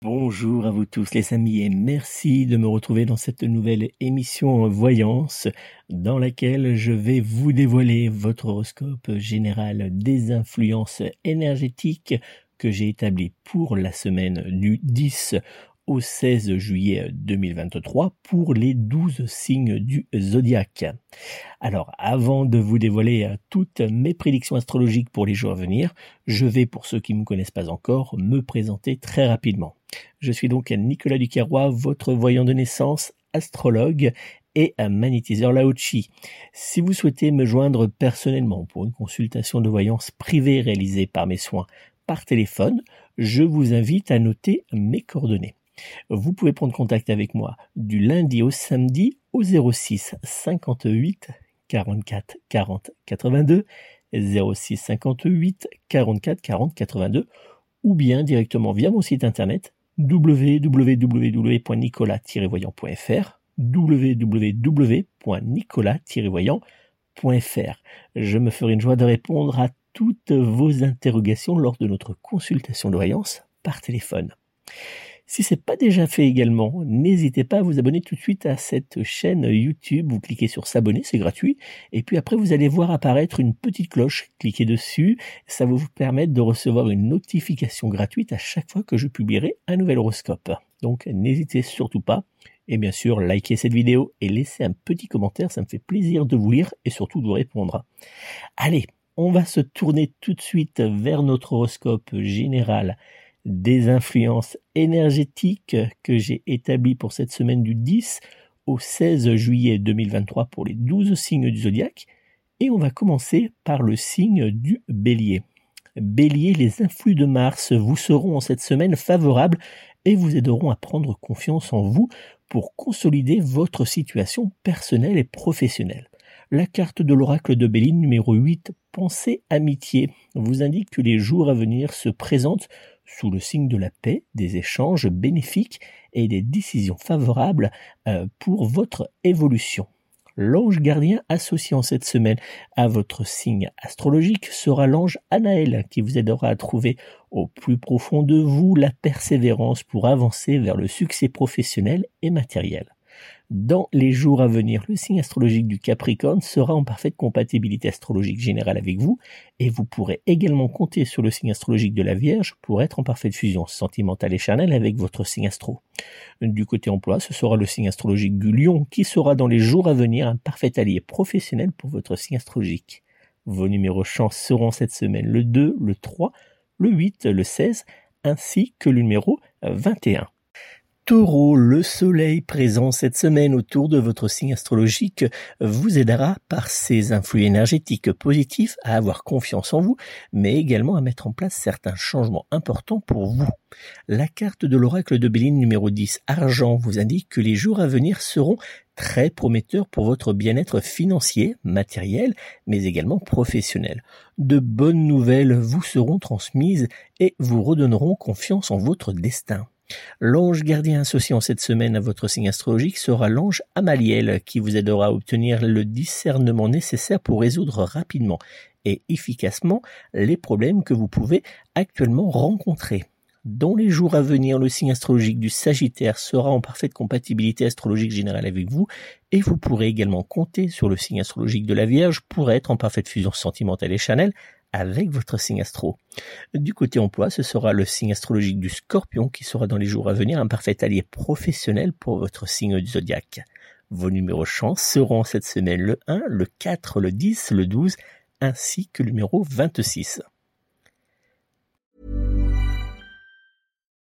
Bonjour à vous tous les amis et merci de me retrouver dans cette nouvelle émission Voyance dans laquelle je vais vous dévoiler votre horoscope général des influences énergétiques que j'ai établi pour la semaine du 10 au 16 juillet 2023 pour les 12 signes du zodiaque. Alors, avant de vous dévoiler euh, toutes mes prédictions astrologiques pour les jours à venir, je vais, pour ceux qui ne me connaissent pas encore, me présenter très rapidement. Je suis donc Nicolas Ducarrois, votre voyant de naissance, astrologue et un magnétiseur Laochi. Si vous souhaitez me joindre personnellement pour une consultation de voyance privée réalisée par mes soins par téléphone, je vous invite à noter mes coordonnées. Vous pouvez prendre contact avec moi du lundi au samedi au 06 58 44 40 82 06 58 44 40 82 ou bien directement via mon site internet www.nicolas-voyant.fr www.nicolas-voyant.fr Je me ferai une joie de répondre à toutes vos interrogations lors de notre consultation de voyance par téléphone. Si c'est pas déjà fait également, n'hésitez pas à vous abonner tout de suite à cette chaîne YouTube. Vous cliquez sur s'abonner, c'est gratuit. Et puis après, vous allez voir apparaître une petite cloche. Cliquez dessus. Ça va vous permettre de recevoir une notification gratuite à chaque fois que je publierai un nouvel horoscope. Donc, n'hésitez surtout pas. Et bien sûr, likez cette vidéo et laissez un petit commentaire. Ça me fait plaisir de vous lire et surtout de vous répondre. Allez, on va se tourner tout de suite vers notre horoscope général des influences énergétiques que j'ai établies pour cette semaine du 10 au 16 juillet 2023 pour les 12 signes du zodiaque. Et on va commencer par le signe du bélier. Bélier, les influx de Mars vous seront en cette semaine favorables et vous aideront à prendre confiance en vous pour consolider votre situation personnelle et professionnelle. La carte de l'oracle de Béline numéro 8, Pensée amitié, vous indique que les jours à venir se présentent sous le signe de la paix, des échanges bénéfiques et des décisions favorables euh, pour votre évolution. L'ange gardien associé en cette semaine à votre signe astrologique sera l'ange Anaël qui vous aidera à trouver au plus profond de vous la persévérance pour avancer vers le succès professionnel et matériel. Dans les jours à venir, le signe astrologique du Capricorne sera en parfaite compatibilité astrologique générale avec vous et vous pourrez également compter sur le signe astrologique de la Vierge pour être en parfaite fusion sentimentale et charnelle avec votre signe astro. Du côté emploi, ce sera le signe astrologique du Lion qui sera dans les jours à venir un parfait allié professionnel pour votre signe astrologique. Vos numéros chance seront cette semaine le 2, le 3, le 8, le 16 ainsi que le numéro 21. Taureau, le soleil présent cette semaine autour de votre signe astrologique vous aidera par ses influx énergétiques positifs à avoir confiance en vous, mais également à mettre en place certains changements importants pour vous. La carte de l'oracle de Béline numéro 10, argent, vous indique que les jours à venir seront très prometteurs pour votre bien-être financier, matériel, mais également professionnel. De bonnes nouvelles vous seront transmises et vous redonneront confiance en votre destin. L'ange gardien associé en cette semaine à votre signe astrologique sera l'ange Amaliel qui vous aidera à obtenir le discernement nécessaire pour résoudre rapidement et efficacement les problèmes que vous pouvez actuellement rencontrer. Dans les jours à venir, le signe astrologique du Sagittaire sera en parfaite compatibilité astrologique générale avec vous et vous pourrez également compter sur le signe astrologique de la Vierge pour être en parfaite fusion sentimentale et chanel avec votre signe astro. Du côté emploi, ce sera le signe astrologique du scorpion qui sera dans les jours à venir un parfait allié professionnel pour votre signe du zodiaque. Vos numéros chance seront cette semaine le 1, le 4, le 10, le 12 ainsi que le numéro 26.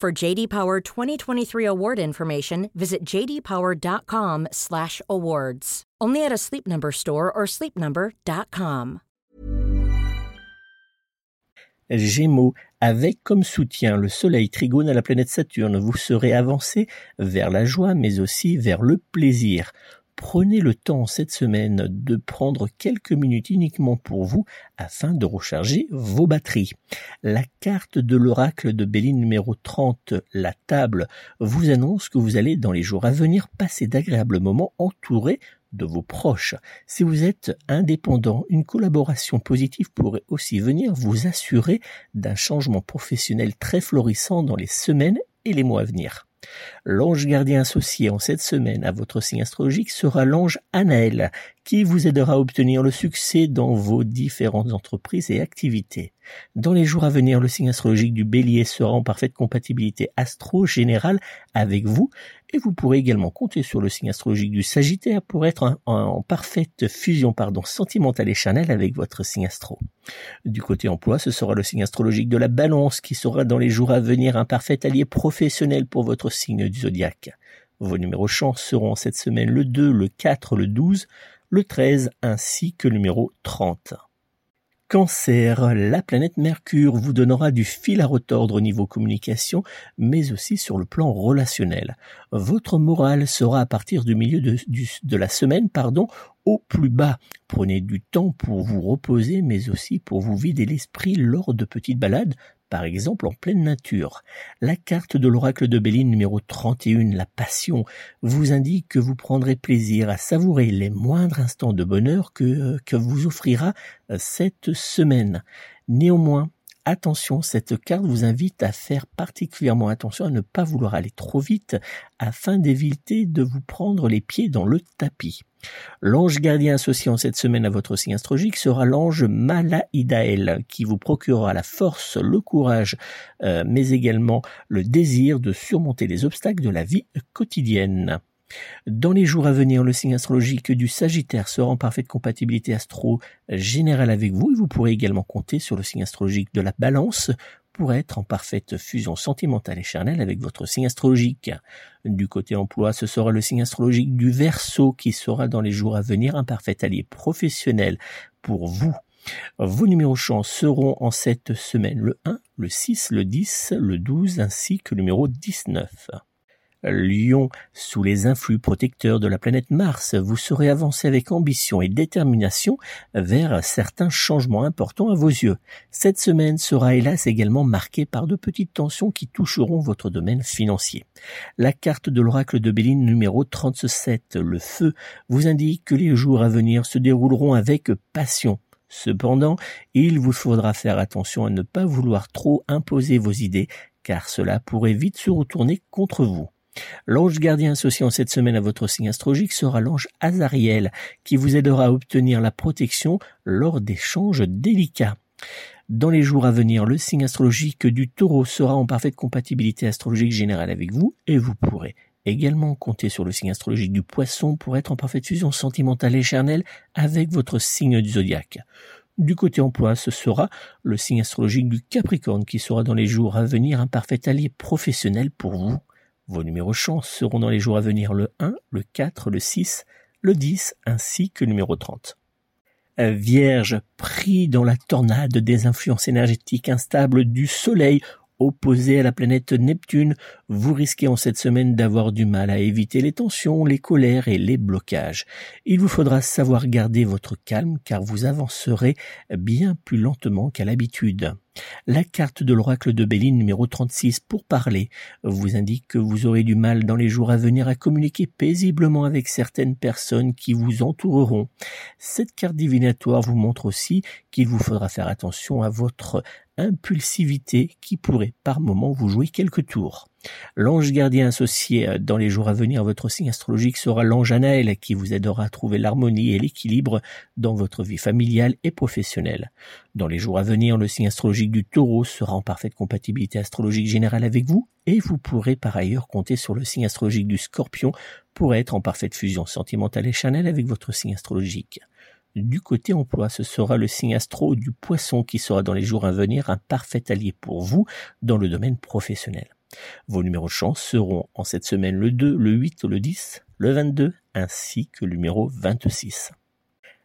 For JD Power 2023 award information, visit jdpower.com/awards. Only at a Sleep Number store or sleepnumber.com. Gémeaux, avec comme soutien le Soleil trigone à la planète Saturne, vous serez avancé vers la joie, mais aussi vers le plaisir. Prenez le temps cette semaine de prendre quelques minutes uniquement pour vous afin de recharger vos batteries. La carte de l'oracle de Béline numéro 30, la table, vous annonce que vous allez dans les jours à venir passer d'agréables moments entourés de vos proches. Si vous êtes indépendant, une collaboration positive pourrait aussi venir vous assurer d'un changement professionnel très florissant dans les semaines et les mois à venir. L'ange gardien associé en cette semaine à votre signe astrologique sera l'ange Anaël, qui vous aidera à obtenir le succès dans vos différentes entreprises et activités. Dans les jours à venir, le signe astrologique du bélier sera en parfaite compatibilité astro-générale avec vous et vous pourrez également compter sur le signe astrologique du sagittaire pour être en, parfaite fusion pardon, sentimentale et chanel avec votre signe astro. Du côté emploi, ce sera le signe astrologique de la balance qui sera dans les jours à venir un parfait allié professionnel pour votre signe du zodiaque. Vos numéros chance seront cette semaine le 2, le 4, le 12, le 13 ainsi que le numéro 30. Cancer, la planète Mercure vous donnera du fil à retordre au niveau communication, mais aussi sur le plan relationnel. Votre morale sera à partir du milieu de, la semaine, pardon, au plus bas. Prenez du temps pour vous reposer, mais aussi pour vous vider l'esprit lors de petites balades, par exemple en pleine nature. La carte de l'oracle de Béline numéro 31, la passion, vous indique que vous prendrez plaisir à savourer les moindres instants de bonheur que, que vous offrira euh, cette semaine. Néanmoins, attention, cette carte vous invite à faire particulièrement attention à ne pas vouloir aller trop vite afin d'éviter de vous prendre les pieds dans le tapis. L'ange gardien associé en cette semaine à votre signe astrologique sera l'ange Malaïdaël qui vous procurera la force, le courage, euh, mais également le désir de surmonter les obstacles de la vie quotidienne. Dans les jours à venir, le signe astrologique du Sagittaire sera en parfaite compatibilité astro générale avec vous et vous pourrez également compter sur le signe astrologique de la Balance pour être en parfaite fusion sentimentale et charnelle avec votre signe astrologique. Du côté emploi, ce sera le signe astrologique du Verseau qui sera dans les jours à venir un parfait allié professionnel pour vous. Vos numéros chance seront en cette semaine le 1, le 6, le 10, le 12 ainsi que le numéro 19. Lion, sous les influx protecteurs de la planète Mars, vous saurez avancer avec ambition et détermination vers certains changements importants à vos yeux. Cette semaine sera hélas également marquée par de petites tensions qui toucheront votre domaine financier. La carte de l'oracle de Béline numéro 37, le feu, vous indique que les jours à venir se dérouleront avec passion. Cependant, il vous faudra faire attention à ne pas vouloir trop imposer vos idées, car cela pourrait vite se retourner contre vous. L'ange gardien associé en cette semaine à votre signe astrologique sera l'ange Azariel, qui vous aidera à obtenir la protection lors d'échanges délicats. Dans les jours à venir, le signe astrologique du taureau sera en parfaite compatibilité astrologique générale avec vous et vous pourrez également compter sur le signe astrologique du poisson pour être en parfaite fusion sentimentale et charnelle avec votre signe du zodiaque. Du côté emploi, ce sera le signe astrologique du Capricorne qui sera dans les jours à venir un parfait allié professionnel pour vous. Vos numéros chance seront dans les jours à venir le 1, le 4, le 6, le 10 ainsi que le numéro 30. Vierge, pris dans la tornade des influences énergétiques instables du Soleil opposé à la planète Neptune, vous risquez en cette semaine d'avoir du mal à éviter les tensions, les colères et les blocages. Il vous faudra savoir garder votre calme car vous avancerez bien plus lentement qu'à l'habitude. La carte de l'oracle de Béline numéro 36 pour parler vous indique que vous aurez du mal dans les jours à venir à communiquer paisiblement avec certaines personnes qui vous entoureront. Cette carte divinatoire vous montre aussi qu'il vous faudra faire attention à votre impulsivité qui pourrait par moment vous jouer quelques tours. L'ange gardien associé euh, dans les jours à venir votre signe astrologique sera l'ange Anaël qui vous aidera à trouver l'harmonie et l'équilibre dans votre vie familiale et professionnelle. Dans les jours à venir, le signe astrologique du taureau sera en parfaite compatibilité astrologique générale avec vous et vous pourrez par ailleurs compter sur le signe astrologique du scorpion pour être en parfaite fusion sentimentale et chanel avec votre signe astrologique. Du côté emploi, ce sera le signe astro du poisson qui sera dans les jours à venir un parfait allié pour vous dans le domaine professionnel. Vos numéros de chance seront en cette semaine le 2, le 8, le 10, le 22 ainsi que le numéro 26.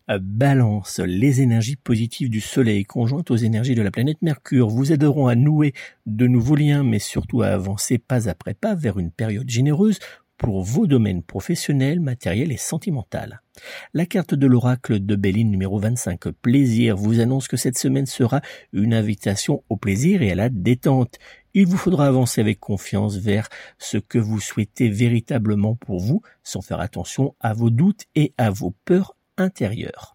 Balance, les énergies positives du Soleil conjointes aux énergies de la planète Mercure vous aideront à nouer de nouveaux liens, mais surtout à avancer pas après pas vers une période généreuse pour vos domaines professionnels, matériels et sentimentaux. La carte de l'oracle de Béline numéro 25, plaisir, vous annonce que cette semaine sera une invitation au plaisir et à la détente. Il vous faudra avancer avec confiance vers ce que vous souhaitez véritablement pour vous, sans faire attention à vos doutes et à vos peurs intérieures.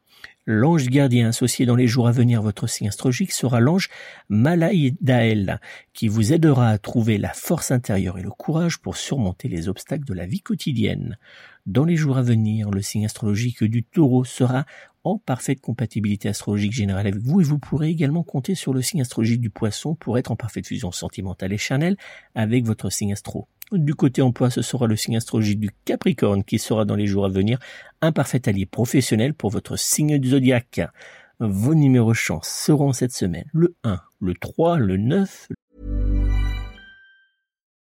L'ange gardien associé dans les jours à venir votre signe astrologique sera l'ange Malaïdaël, qui vous aidera à trouver la force intérieure et le courage pour surmonter les obstacles de la vie quotidienne. Dans les jours à venir, le signe astrologique du taureau sera en parfaite compatibilité astrologique générale avec vous et vous pourrez également compter sur le signe astrologique du poisson pour être en parfaite fusion sentimentale et charnelle avec votre signe astro. Du côté emploi, ce sera le signe astrologique du Capricorne qui sera dans les jours à venir un parfait allié professionnel pour votre signe du zodiaque. Vos numéros chance seront cette semaine le 1, le 3, le 9.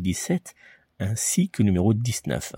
17 ainsi que numéro 19.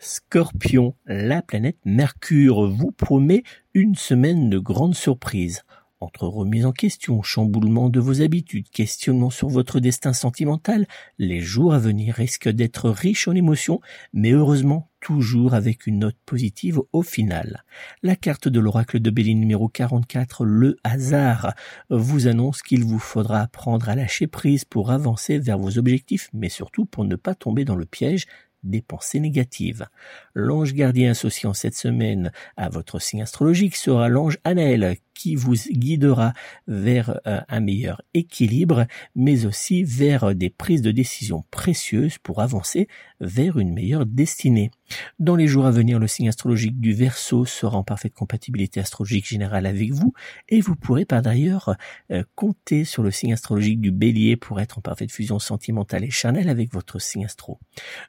Scorpion, la planète Mercure vous promet une semaine de grandes surprises. Entre remise en question, chamboulement de vos habitudes, questionnement sur votre destin sentimental, les jours à venir risquent d'être riches en émotions, mais heureusement toujours avec une note positive au final. La carte de l'oracle de Béline numéro 44, le hasard, vous annonce qu'il vous faudra apprendre à lâcher prise pour avancer vers vos objectifs, mais surtout pour ne pas tomber dans le piège des pensées négatives. L'ange gardien associé en cette semaine à votre signe astrologique sera l'ange Anaël qui vous guidera vers euh, un meilleur équilibre, mais aussi vers des prises de décision précieuses pour avancer vers une meilleure destinée. Dans les jours à venir, le signe astrologique du Verseau sera en parfaite compatibilité astrologique générale avec vous, et vous pourrez par d'ailleurs euh, compter sur le signe astrologique du Bélier pour être en parfaite fusion sentimentale et charnelle avec votre signe astro.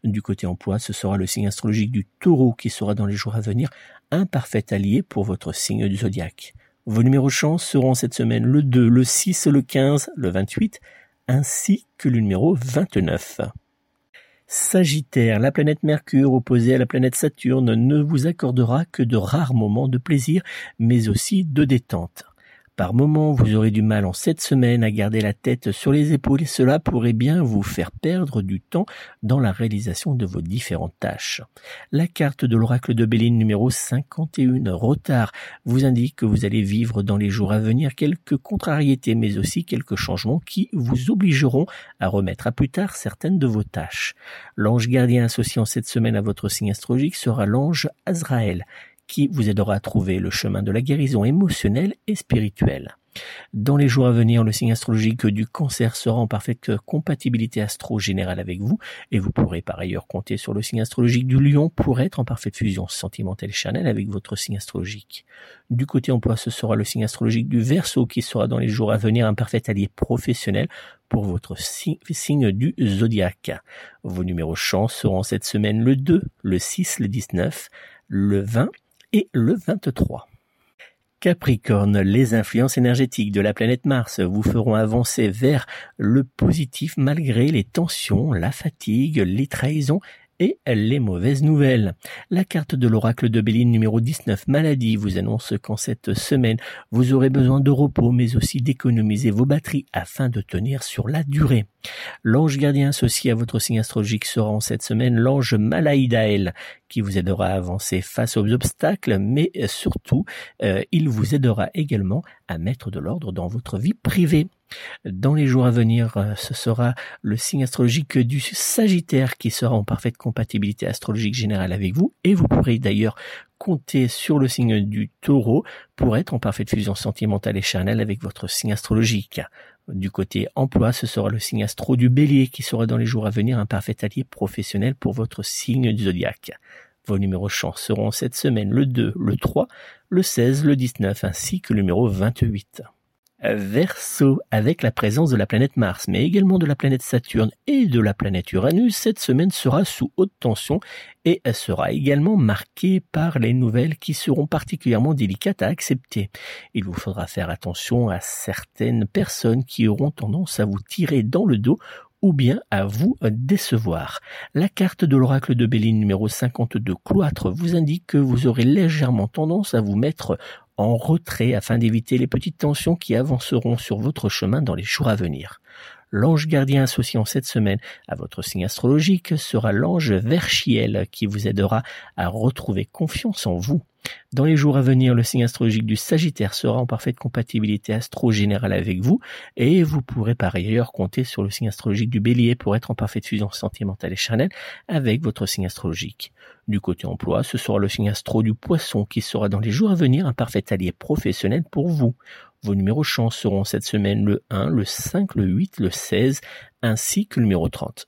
Du côté emploi, ce sera le signe astrologique du Taureau qui sera dans les jours à venir un parfait allié pour votre signe du zodiaque. Vos numéros chance seront cette semaine le 2, le 6, le 15, le 28, ainsi que le numéro 29. Sagittaire, la planète Mercure opposée à la planète Saturne ne vous accordera que de rares moments de plaisir, mais aussi de détente. Par moments, vous aurez du mal en cette semaine à garder la tête sur les épaules et cela pourrait bien vous faire perdre du temps dans la réalisation de vos différentes tâches. La carte de l'oracle de Béline numéro 51, retard, vous indique que vous allez vivre dans les jours à venir quelques contrariétés mais aussi quelques changements qui vous obligeront à remettre à plus tard certaines de vos tâches. L'ange gardien associé en cette semaine à votre signe astrologique sera l'ange Azraël qui vous aidera à trouver le chemin de la guérison émotionnelle et spirituelle. Dans les jours à venir, le signe astrologique du cancer sera en parfaite compatibilité astro-générale avec vous et vous pourrez par ailleurs compter sur le signe astrologique du lion pour être en parfaite fusion sentimentale et charnelle avec votre signe astrologique. Du côté emploi, ce sera le signe astrologique du verso qui sera dans les jours à venir un parfait allié professionnel pour votre signe du zodiaque. Vos numéros chance seront cette semaine le 2, le 6, le 19, le 20 et le 23. Capricorne, les influences énergétiques de la planète Mars vous feront avancer vers le positif malgré les tensions, la fatigue, les trahisons et les mauvaises nouvelles. La carte de l'oracle de Béline numéro 19 maladie vous annonce qu'en cette semaine, vous aurez besoin de repos mais aussi d'économiser vos batteries afin de tenir sur la durée. L'ange gardien associé à votre signe astrologique sera en cette semaine l'ange Malaïdaël qui vous aidera à avancer face aux obstacles mais surtout euh, il vous aidera également à mettre de l'ordre dans votre vie privée. Dans les jours à venir, euh, ce sera le signe astrologique du Sagittaire qui sera en parfaite compatibilité astrologique générale avec vous et vous pourrez d'ailleurs compter sur le signe du taureau pour être en parfaite fusion sentimentale et charnelle avec votre signe astrologique. Du côté emploi, ce sera le signe astro du bélier qui sera dans les jours à venir un parfait allié professionnel pour votre signe du zodiaque. Vos numéros chance seront cette semaine le 2, le 3, le 16, le 19 ainsi que le numéro 28. Verseau, avec la présence de la planète Mars, mais également de la planète Saturne et de la planète Uranus, cette semaine sera sous haute tension et elle sera également marquée par les nouvelles qui seront particulièrement délicates à accepter. Il vous faudra faire attention à certaines personnes qui auront tendance à vous tirer dans le dos ou bien à vous décevoir. La carte de l'oracle de Béline numéro 52 cloître vous indique que vous aurez légèrement tendance à vous mettre en retrait afin d'éviter les petites tensions qui avanceront sur votre chemin dans les jours à venir. L'ange gardien associé en cette semaine à votre signe astrologique sera l'ange Verchiel qui vous aidera à retrouver confiance en vous. Dans les jours à venir, le signe astrologique du Sagittaire sera en parfaite compatibilité astro-générale avec vous et vous pourrez par ailleurs compter sur le signe astrologique du Bélier pour être en parfaite fusion sentimentale et charnelle avec votre signe astrologique. Du côté emploi, ce sera le signe astro du Poisson qui sera dans les jours à venir un parfait allié professionnel pour vous. Vos numéros chance seront cette semaine le 1, le 5, le 8, le 16 ainsi que le numéro 30.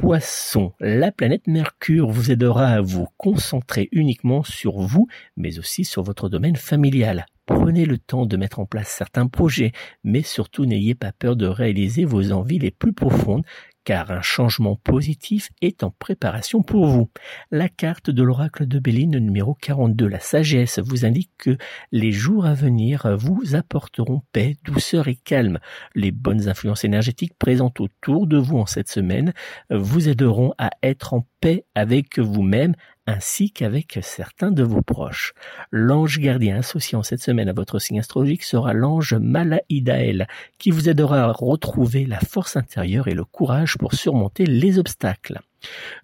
Poisson, la planète Mercure vous aidera à vous concentrer uniquement sur vous, mais aussi sur votre domaine familial. Prenez le temps de mettre en place certains projets, mais surtout n'ayez pas peur de réaliser vos envies les plus profondes, car un changement positif est en préparation pour vous. La carte de l'oracle de Béline numéro 42, la sagesse, vous indique que les jours à venir vous apporteront paix, douceur et calme. Les bonnes influences énergétiques présentes autour de vous en cette semaine vous aideront à être en paix avec vous-même ainsi qu'avec certains de vos proches. L'ange gardien associé en cette semaine à votre signe astrologique sera l'ange Malaïdaël, qui vous aidera à retrouver la force intérieure et le courage pour surmonter les obstacles.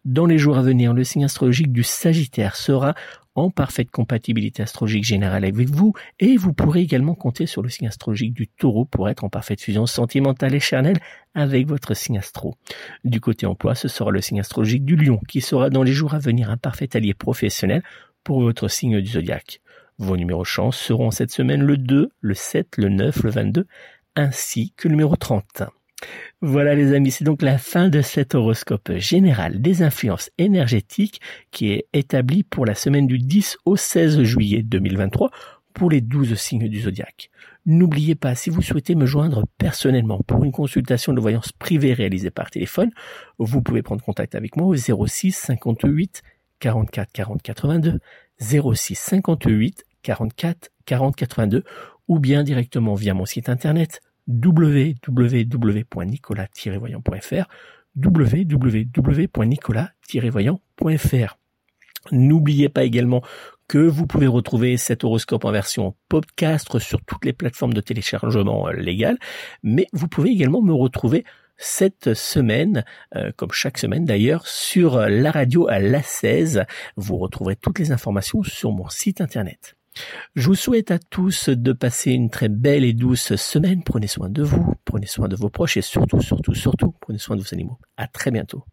Dans les jours à venir, le signe astrologique du Sagittaire sera en parfaite compatibilité astrologique générale avec vous et vous pourrez également compter sur le signe astrologique du taureau pour être en parfaite fusion sentimentale et charnelle avec votre signe astro. Du côté emploi, ce sera le signe astrologique du lion qui sera dans les jours à venir un parfait allié professionnel pour votre signe du zodiaque. Vos numéros chance seront cette semaine le 2, le 7, le 9, le 22 ainsi que le numéro 30. Voilà les amis, c'est donc la fin de cet horoscope général des influences énergétiques qui est établi pour la semaine du 10 au 16 juillet 2023 pour les 12 signes du zodiaque. N'oubliez pas, si vous souhaitez me joindre personnellement pour une consultation de voyance privée réalisée par téléphone, vous pouvez prendre contact avec moi au 06 58 44 40 82, 06 58 44 40 82 ou bien directement via mon site internet www.nicolas-voyant.fr www.nicolas-voyant.fr N'oubliez pas également que vous pouvez retrouver cet horoscope en version podcast sur toutes les plateformes de téléchargement euh, légales, mais vous pouvez également me retrouver cette semaine, euh, comme chaque semaine d'ailleurs, sur la radio à la 16. Vous retrouverez toutes les informations sur mon site internet. Je vous souhaite à tous de passer une très belle et douce semaine. Prenez soin de vous, prenez soin de vos proches et surtout, surtout, surtout, prenez soin de vos animaux. À très bientôt.